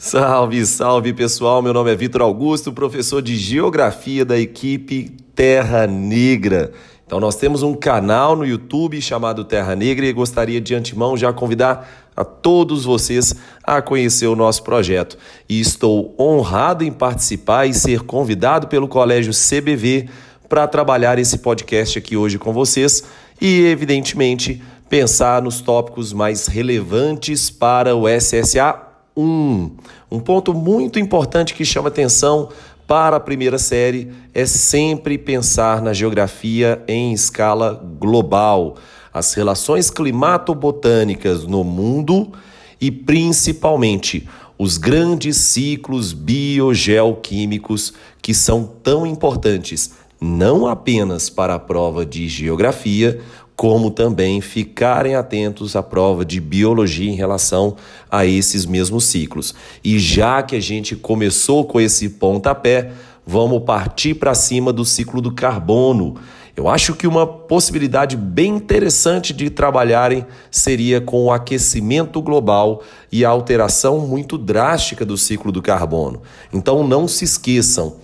Salve, salve pessoal! Meu nome é Vitor Augusto, professor de Geografia da equipe Terra Negra. Então, nós temos um canal no YouTube chamado Terra Negra e gostaria de antemão já convidar a todos vocês a conhecer o nosso projeto. E estou honrado em participar e ser convidado pelo Colégio CBV para trabalhar esse podcast aqui hoje com vocês e, evidentemente, pensar nos tópicos mais relevantes para o SSA 1. Um ponto muito importante que chama atenção para a primeira série é sempre pensar na geografia em escala global, as relações climato-botânicas no mundo e principalmente os grandes ciclos biogeoquímicos que são tão importantes não apenas para a prova de geografia, como também ficarem atentos à prova de biologia em relação a esses mesmos ciclos. E já que a gente começou com esse pontapé, vamos partir para cima do ciclo do carbono. Eu acho que uma possibilidade bem interessante de trabalharem seria com o aquecimento global e a alteração muito drástica do ciclo do carbono. Então não se esqueçam,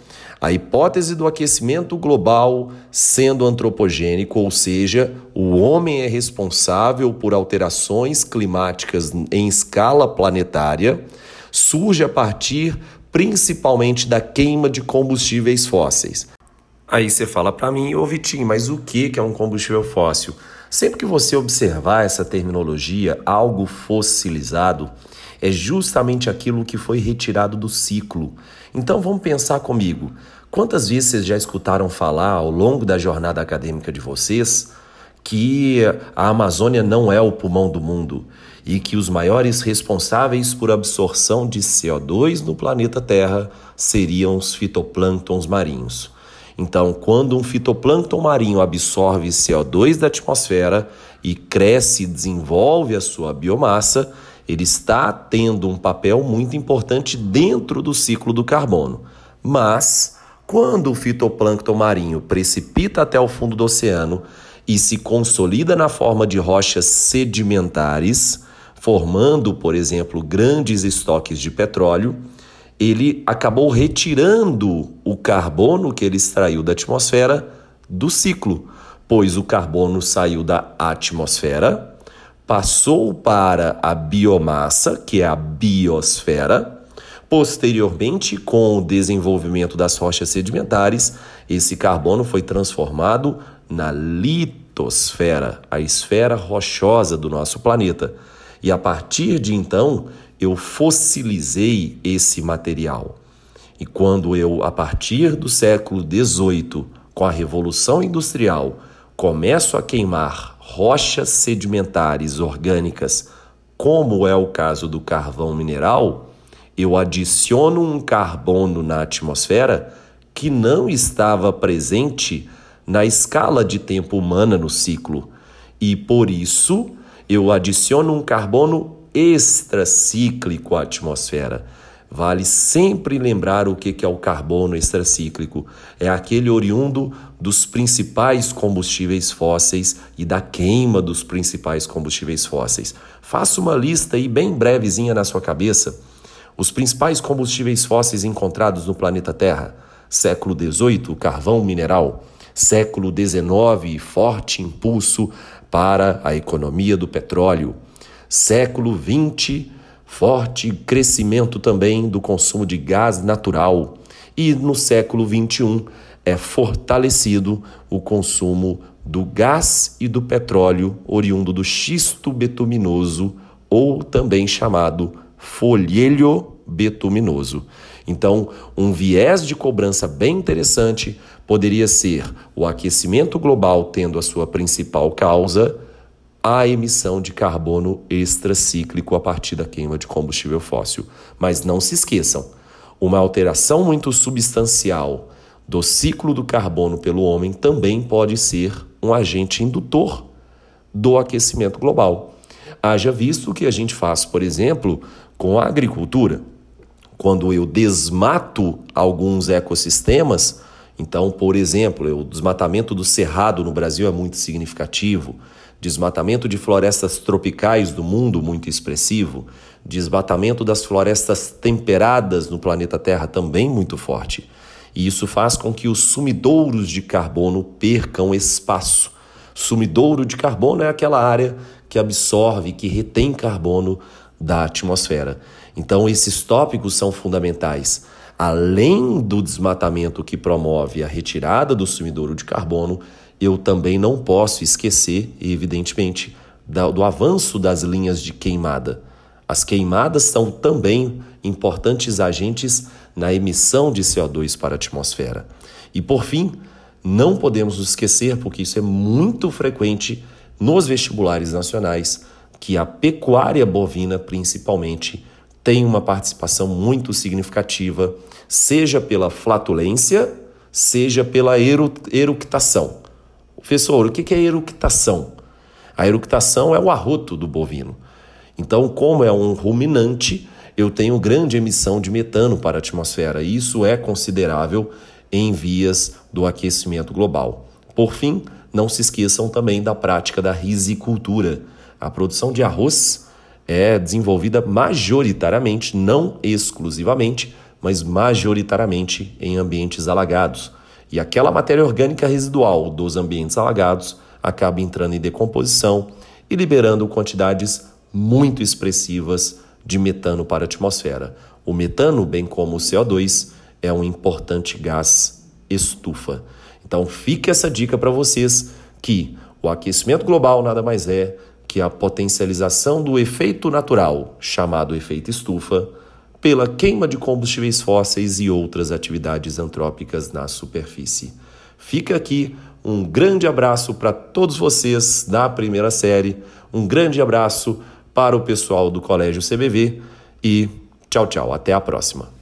a hipótese do aquecimento global sendo antropogênico, ou seja, o homem é responsável por alterações climáticas em escala planetária, surge a partir principalmente da queima de combustíveis fósseis. Aí você fala para mim, ô Vitinho, mas o que é um combustível fóssil? Sempre que você observar essa terminologia, algo fossilizado, é justamente aquilo que foi retirado do ciclo. Então vamos pensar comigo. Quantas vezes vocês já escutaram falar ao longo da jornada acadêmica de vocês que a Amazônia não é o pulmão do mundo e que os maiores responsáveis por absorção de CO2 no planeta Terra seriam os fitoplânctons marinhos? Então, quando um fitoplâncton marinho absorve CO2 da atmosfera e cresce e desenvolve a sua biomassa, ele está tendo um papel muito importante dentro do ciclo do carbono. Mas, quando o fitoplâncton marinho precipita até o fundo do oceano e se consolida na forma de rochas sedimentares, formando, por exemplo, grandes estoques de petróleo, ele acabou retirando o carbono que ele extraiu da atmosfera do ciclo, pois o carbono saiu da atmosfera passou para a biomassa, que é a biosfera. Posteriormente, com o desenvolvimento das rochas sedimentares, esse carbono foi transformado na litosfera, a esfera rochosa do nosso planeta. E a partir de então, eu fossilizei esse material. E quando eu, a partir do século XVIII, com a Revolução Industrial, começo a queimar rochas sedimentares orgânicas, como é o caso do carvão mineral, eu adiciono um carbono na atmosfera que não estava presente na escala de tempo humana no ciclo. E por isso eu adiciono um carbono extracíclico à atmosfera. Vale sempre lembrar o que é o carbono extracíclico. É aquele oriundo dos principais combustíveis fósseis e da queima dos principais combustíveis fósseis. Faça uma lista aí bem brevezinha na sua cabeça. Os principais combustíveis fósseis encontrados no planeta Terra. Século XVIII, carvão mineral. Século XIX, forte impulso para a economia do petróleo. Século XX, forte crescimento também do consumo de gás natural. E no século XXI é fortalecido o consumo do gás e do petróleo oriundo do xisto betuminoso, ou também chamado folhelho betuminoso. Então, um viés de cobrança bem interessante poderia ser o aquecimento global tendo a sua principal causa a emissão de carbono extracíclico a partir da queima de combustível fóssil. Mas não se esqueçam, uma alteração muito substancial do ciclo do carbono pelo homem também pode ser um agente indutor do aquecimento global. Haja visto que a gente faz, por exemplo, com a agricultura. Quando eu desmato alguns ecossistemas, então, por exemplo, o desmatamento do cerrado no Brasil é muito significativo desmatamento de florestas tropicais do mundo muito expressivo, desmatamento das florestas temperadas no planeta Terra também muito forte. E isso faz com que os sumidouros de carbono percam espaço. Sumidouro de carbono é aquela área que absorve, que retém carbono da atmosfera. Então, esses tópicos são fundamentais. Além do desmatamento que promove a retirada do sumidouro de carbono, eu também não posso esquecer, evidentemente, do avanço das linhas de queimada. As queimadas são também importantes agentes na emissão de CO2 para a atmosfera. E por fim, não podemos esquecer, porque isso é muito frequente nos vestibulares nacionais, que a pecuária bovina, principalmente, tem uma participação muito significativa, seja pela flatulência, seja pela eructação. Professor, o que é eructação? A eructação é o arroto do bovino. Então, como é um ruminante, eu tenho grande emissão de metano para a atmosfera. E isso é considerável em vias do aquecimento global. Por fim, não se esqueçam também da prática da risicultura. A produção de arroz é desenvolvida majoritariamente, não exclusivamente, mas majoritariamente em ambientes alagados. E aquela matéria orgânica residual dos ambientes alagados acaba entrando em decomposição e liberando quantidades muito expressivas de metano para a atmosfera. O metano, bem como o CO2, é um importante gás estufa. Então fica essa dica para vocês que o aquecimento global nada mais é que a potencialização do efeito natural, chamado efeito estufa, pela queima de combustíveis fósseis e outras atividades antrópicas na superfície. Fica aqui um grande abraço para todos vocês da primeira série, um grande abraço para o pessoal do Colégio CBV e tchau, tchau. Até a próxima.